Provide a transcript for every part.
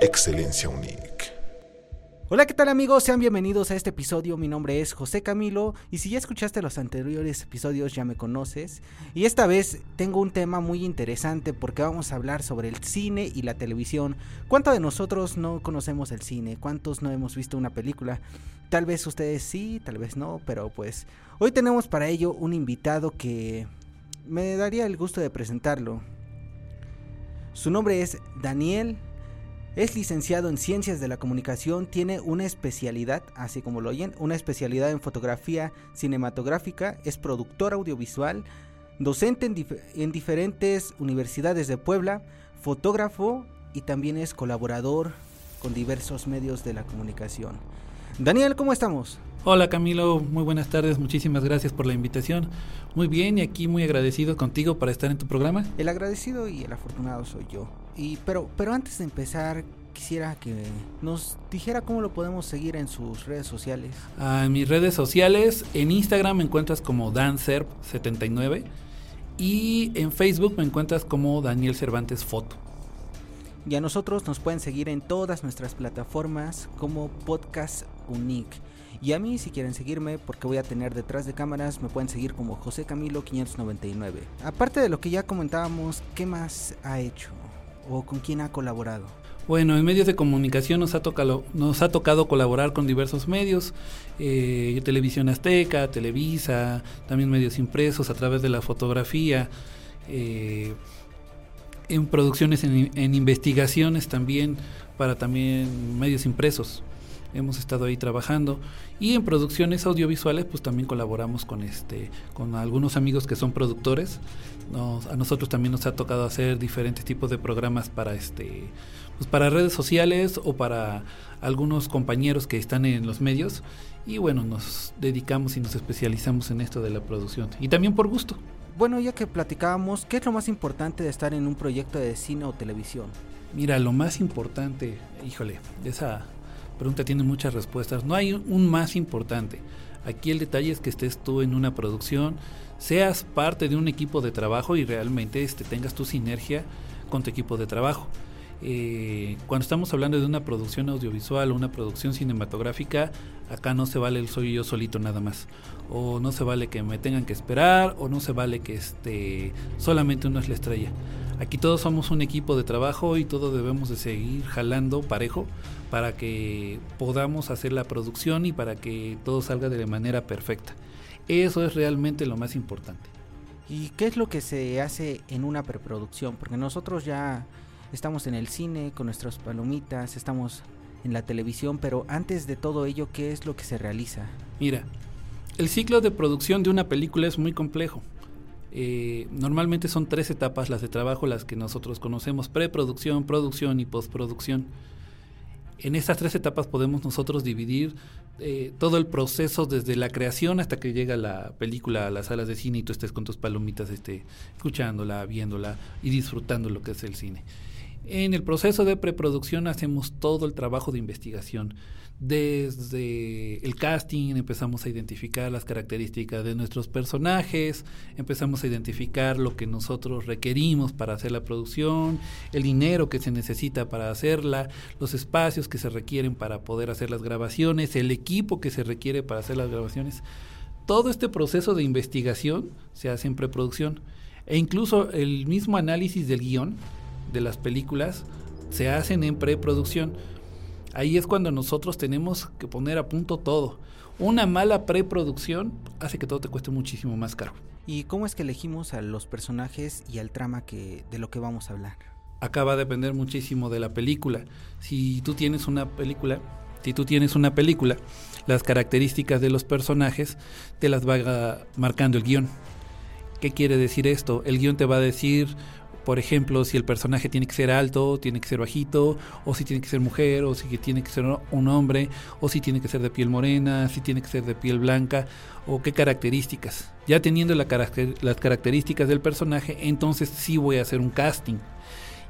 Excelencia Unique. Hola, ¿qué tal amigos? Sean bienvenidos a este episodio. Mi nombre es José Camilo y si ya escuchaste los anteriores episodios ya me conoces. Y esta vez tengo un tema muy interesante porque vamos a hablar sobre el cine y la televisión. ¿Cuántos de nosotros no conocemos el cine? ¿Cuántos no hemos visto una película? Tal vez ustedes sí, tal vez no, pero pues hoy tenemos para ello un invitado que me daría el gusto de presentarlo. Su nombre es Daniel es licenciado en Ciencias de la Comunicación, tiene una especialidad, así como lo oyen, una especialidad en fotografía cinematográfica, es productor audiovisual, docente en, en diferentes universidades de Puebla, fotógrafo y también es colaborador con diversos medios de la comunicación. Daniel, ¿cómo estamos? Hola Camilo, muy buenas tardes, muchísimas gracias por la invitación. Muy bien y aquí muy agradecido contigo para estar en tu programa. El agradecido y el afortunado soy yo. Y pero pero antes de empezar quisiera que nos dijera cómo lo podemos seguir en sus redes sociales. Ah, en mis redes sociales, en Instagram me encuentras como dancerp79 y en Facebook me encuentras como Daniel Cervantes Foto. Y a nosotros nos pueden seguir en todas nuestras plataformas como Podcast Unique. Y a mí si quieren seguirme, porque voy a tener detrás de cámaras, me pueden seguir como José Camilo 599. Aparte de lo que ya comentábamos, ¿qué más ha hecho? ¿O con quién ha colaborado? Bueno, en medios de comunicación nos ha tocado, nos ha tocado colaborar con diversos medios, eh, Televisión Azteca, Televisa, también medios impresos a través de la fotografía, eh, en producciones, en, en investigaciones también, para también medios impresos hemos estado ahí trabajando. Y en producciones audiovisuales pues también colaboramos con este con algunos amigos que son productores. A nosotros también nos ha tocado hacer diferentes tipos de programas para este pues para redes sociales o para algunos compañeros que están en los medios. Y bueno nos dedicamos y nos especializamos en esto de la producción. Y también por gusto. Bueno ya que platicábamos qué es lo más importante de estar en un proyecto de cine o televisión mira lo más importante híjole esa pregunta tiene muchas respuestas. No hay un más importante. Aquí el detalle es que estés tú en una producción, seas parte de un equipo de trabajo y realmente este, tengas tu sinergia con tu equipo de trabajo. Eh, cuando estamos hablando de una producción audiovisual o una producción cinematográfica, acá no se vale el soy yo solito nada más. O no se vale que me tengan que esperar, o no se vale que este, solamente uno es la estrella. Aquí todos somos un equipo de trabajo y todos debemos de seguir jalando parejo para que podamos hacer la producción y para que todo salga de manera perfecta. Eso es realmente lo más importante. ¿Y qué es lo que se hace en una preproducción? Porque nosotros ya estamos en el cine con nuestras palomitas, estamos en la televisión, pero antes de todo ello, ¿qué es lo que se realiza? Mira, el ciclo de producción de una película es muy complejo. Eh, normalmente son tres etapas las de trabajo las que nosotros conocemos, preproducción, producción y postproducción. En estas tres etapas podemos nosotros dividir eh, todo el proceso desde la creación hasta que llega la película a las salas de cine y tú estés con tus palomitas este, escuchándola, viéndola y disfrutando lo que es el cine. En el proceso de preproducción hacemos todo el trabajo de investigación. Desde el casting empezamos a identificar las características de nuestros personajes, empezamos a identificar lo que nosotros requerimos para hacer la producción, el dinero que se necesita para hacerla, los espacios que se requieren para poder hacer las grabaciones, el equipo que se requiere para hacer las grabaciones. Todo este proceso de investigación se hace en preproducción e incluso el mismo análisis del guion de las películas se hacen en preproducción. Ahí es cuando nosotros tenemos que poner a punto todo. Una mala preproducción hace que todo te cueste muchísimo más caro. ¿Y cómo es que elegimos a los personajes y al trama que de lo que vamos a hablar? Acá va a depender muchísimo de la película. Si tú tienes una película, si tú tienes una película, las características de los personajes te las va marcando el guion. ¿Qué quiere decir esto? El guion te va a decir por ejemplo, si el personaje tiene que ser alto, tiene que ser bajito, o si tiene que ser mujer, o si tiene que ser un hombre, o si tiene que ser de piel morena, si tiene que ser de piel blanca, o qué características. Ya teniendo las características del personaje, entonces sí voy a hacer un casting.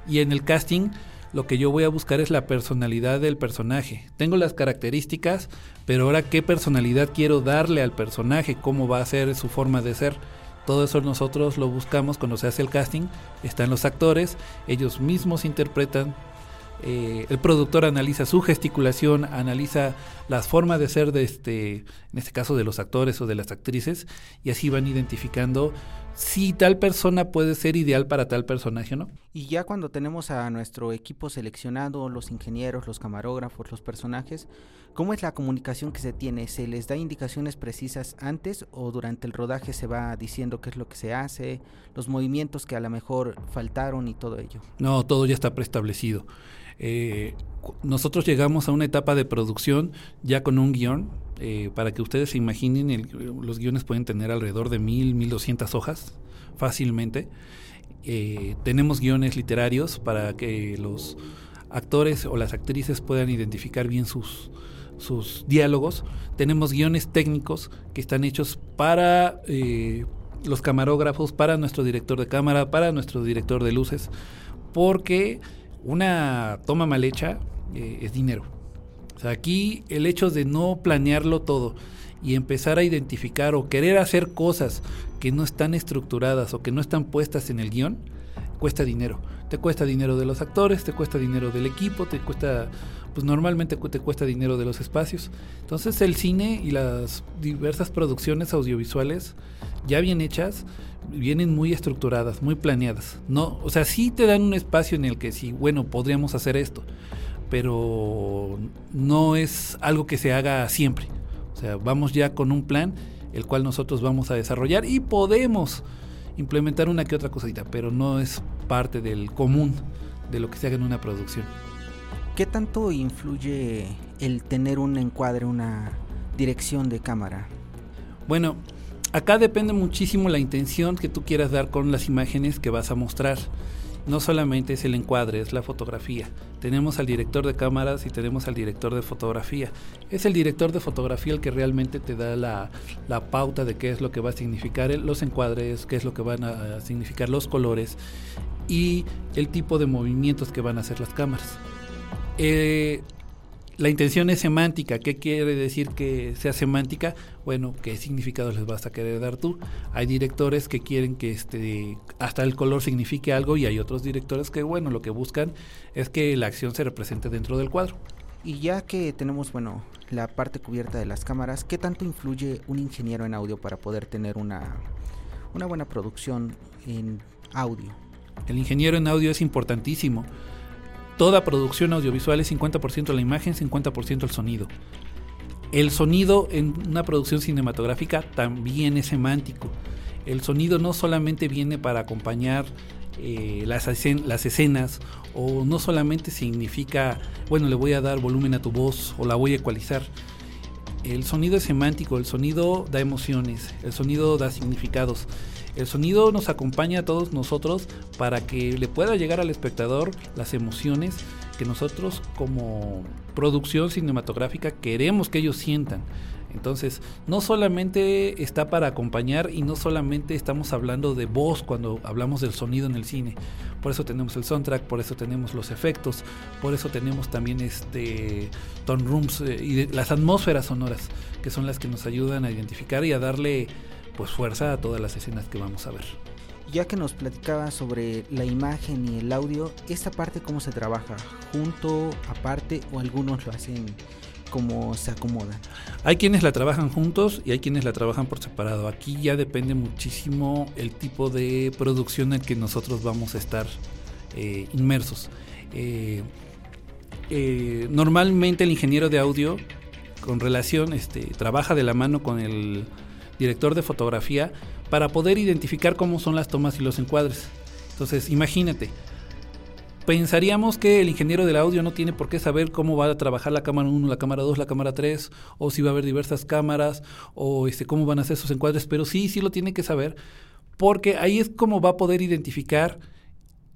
Y en el casting lo que yo voy a buscar es la personalidad del personaje. Tengo las características, pero ahora qué personalidad quiero darle al personaje, cómo va a ser su forma de ser. Todo eso nosotros lo buscamos cuando se hace el casting. Están los actores, ellos mismos interpretan eh, el productor analiza su gesticulación, analiza las formas de ser de este, en este caso de los actores o de las actrices, y así van identificando si tal persona puede ser ideal para tal personaje o no. Y ya cuando tenemos a nuestro equipo seleccionado, los ingenieros, los camarógrafos, los personajes, ¿cómo es la comunicación que se tiene? ¿Se les da indicaciones precisas antes o durante el rodaje se va diciendo qué es lo que se hace, los movimientos que a lo mejor faltaron y todo ello? No, todo ya está preestablecido. Eh, nosotros llegamos a una etapa de producción ya con un guion. Eh, para que ustedes se imaginen, los guiones pueden tener alrededor de mil, mil doscientas hojas fácilmente. Eh, tenemos guiones literarios para que los actores o las actrices puedan identificar bien sus, sus diálogos. Tenemos guiones técnicos que están hechos para los camarógrafos, para nuestro director de cámara, para nuestro director de luces, porque una toma mal hecha eh, es dinero. O sea, aquí el hecho de no planearlo todo y empezar a identificar o querer hacer cosas que no están estructuradas o que no están puestas en el guion, cuesta dinero. Te cuesta dinero de los actores, te cuesta dinero del equipo, te cuesta, pues normalmente te cuesta dinero de los espacios. Entonces el cine y las diversas producciones audiovisuales ya bien hechas vienen muy estructuradas, muy planeadas. No, o sea, sí te dan un espacio en el que sí, bueno, podríamos hacer esto, pero no es algo que se haga siempre. O sea, vamos ya con un plan el cual nosotros vamos a desarrollar y podemos implementar una que otra cosita, pero no es parte del común de lo que se haga en una producción. ¿Qué tanto influye el tener un encuadre, una dirección de cámara? Bueno, acá depende muchísimo la intención que tú quieras dar con las imágenes que vas a mostrar. No solamente es el encuadre, es la fotografía. Tenemos al director de cámaras y tenemos al director de fotografía. Es el director de fotografía el que realmente te da la, pauta de qué es lo que va a significar los encuadres, qué es lo que van a significar los colores y el tipo de movimientos que van a hacer las cámaras. Eh, la intención es semántica. ¿Qué quiere decir que sea semántica? Bueno, ¿qué significado les vas a querer dar tú? Hay directores que quieren que este, hasta el color signifique algo y hay otros directores que, bueno, lo que buscan es que la acción se represente dentro del cuadro. Y ya que tenemos, bueno, la parte cubierta de las cámaras, ¿qué tanto influye un ingeniero en audio para poder tener una, una buena producción en audio? El ingeniero en audio es importantísimo Toda producción audiovisual es 50% la imagen, 50% el sonido. El sonido en una producción cinematográfica también es semántico. El sonido no solamente viene para acompañar eh, las, las escenas o no solamente significa, bueno, le voy a dar volumen a tu voz o la voy a ecualizar. El sonido es semántico, el sonido da emociones, el sonido da significados. El sonido nos acompaña a todos nosotros para que le pueda llegar al espectador las emociones que nosotros como producción cinematográfica queremos que ellos sientan. Entonces, no solamente está para acompañar y no solamente estamos hablando de voz cuando hablamos del sonido en el cine. Por eso tenemos el soundtrack, por eso tenemos los efectos, por eso tenemos también este tone rooms eh, y las atmósferas sonoras, que son las que nos ayudan a identificar y a darle pues fuerza a todas las escenas que vamos a ver. Ya que nos platicaba sobre la imagen y el audio, ¿esta parte cómo se trabaja? ¿Junto, aparte o algunos lo hacen como se acomodan? Hay quienes la trabajan juntos y hay quienes la trabajan por separado. Aquí ya depende muchísimo el tipo de producción en que nosotros vamos a estar eh, inmersos. Eh, eh, normalmente el ingeniero de audio con relación este, trabaja de la mano con el director de fotografía, para poder identificar cómo son las tomas y los encuadres. Entonces, imagínate, pensaríamos que el ingeniero del audio no tiene por qué saber cómo va a trabajar la cámara 1, la cámara 2, la cámara 3, o si va a haber diversas cámaras, o este, cómo van a ser sus encuadres, pero sí, sí lo tiene que saber, porque ahí es como va a poder identificar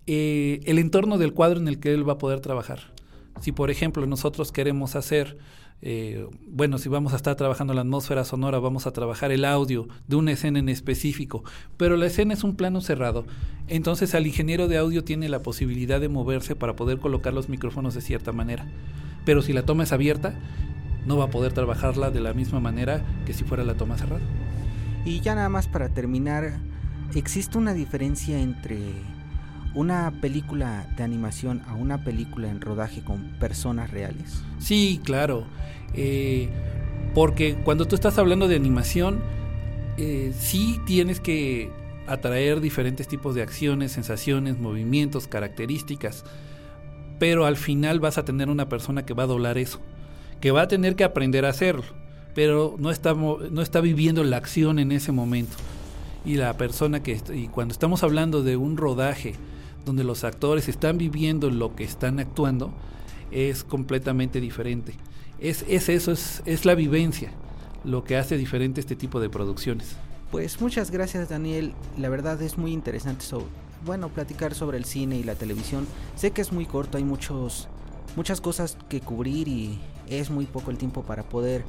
eh, el entorno del cuadro en el que él va a poder trabajar. Si, por ejemplo, nosotros queremos hacer eh, bueno, si vamos a estar trabajando la atmósfera sonora, vamos a trabajar el audio de una escena en específico, pero la escena es un plano cerrado, entonces el ingeniero de audio tiene la posibilidad de moverse para poder colocar los micrófonos de cierta manera. Pero si la toma es abierta, no va a poder trabajarla de la misma manera que si fuera la toma cerrada. Y ya nada más para terminar, ¿existe una diferencia entre una película de animación a una película en rodaje con personas reales? Sí, claro. Eh, porque cuando tú estás hablando de animación, eh, sí tienes que atraer diferentes tipos de acciones, sensaciones, movimientos, características, pero al final vas a tener una persona que va a doblar eso, que va a tener que aprender a hacerlo, pero no está, no está viviendo la acción en ese momento. Y la persona que, y cuando estamos hablando de un rodaje donde los actores están viviendo lo que están actuando, es completamente diferente. Es, es eso, es, es la vivencia lo que hace diferente este tipo de producciones. Pues muchas gracias Daniel, la verdad es muy interesante bueno, platicar sobre el cine y la televisión. Sé que es muy corto, hay muchos muchas cosas que cubrir y es muy poco el tiempo para poder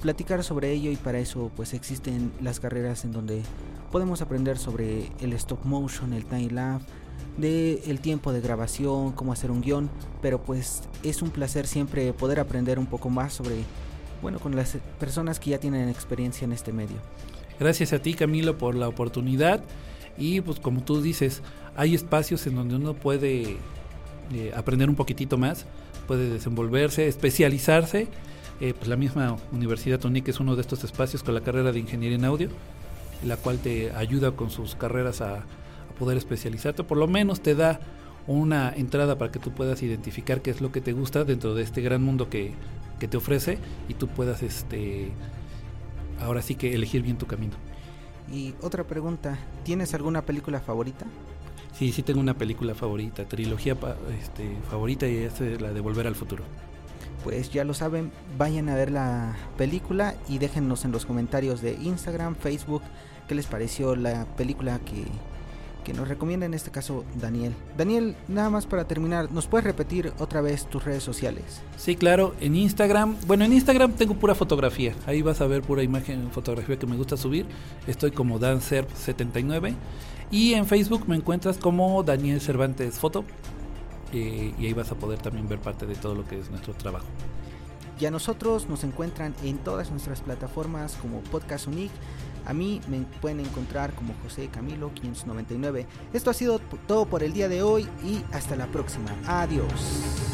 platicar sobre ello y para eso pues existen las carreras en donde podemos aprender sobre el stop motion, el time lapse, de el tiempo de grabación, cómo hacer un guion, pero pues es un placer siempre poder aprender un poco más sobre bueno, con las personas que ya tienen experiencia en este medio. Gracias a ti Camilo por la oportunidad y pues como tú dices, hay espacios en donde uno puede eh, aprender un poquitito más, puede desenvolverse, especializarse. Eh, pues la misma Universidad TONIC es uno de estos espacios con la carrera de Ingeniería en Audio, la cual te ayuda con sus carreras a poder especializarte, por lo menos te da una entrada para que tú puedas identificar qué es lo que te gusta dentro de este gran mundo que que te ofrece y tú puedas este ahora sí que elegir bien tu camino. Y otra pregunta, ¿tienes alguna película favorita? Sí, sí tengo una película favorita, trilogía este, favorita y es la de Volver al Futuro. Pues ya lo saben, vayan a ver la película y déjennos en los comentarios de Instagram, Facebook, qué les pareció la película que que nos recomienda en este caso Daniel. Daniel, nada más para terminar, ¿nos puedes repetir otra vez tus redes sociales? Sí, claro, en Instagram, bueno, en Instagram tengo pura fotografía, ahí vas a ver pura imagen, fotografía que me gusta subir, estoy como dancer79 y en Facebook me encuentras como Daniel Cervantes Foto eh, y ahí vas a poder también ver parte de todo lo que es nuestro trabajo. Y a nosotros nos encuentran en todas nuestras plataformas como Podcast Unique a mí me pueden encontrar como José Camilo 599. Esto ha sido todo por el día de hoy y hasta la próxima. Adiós.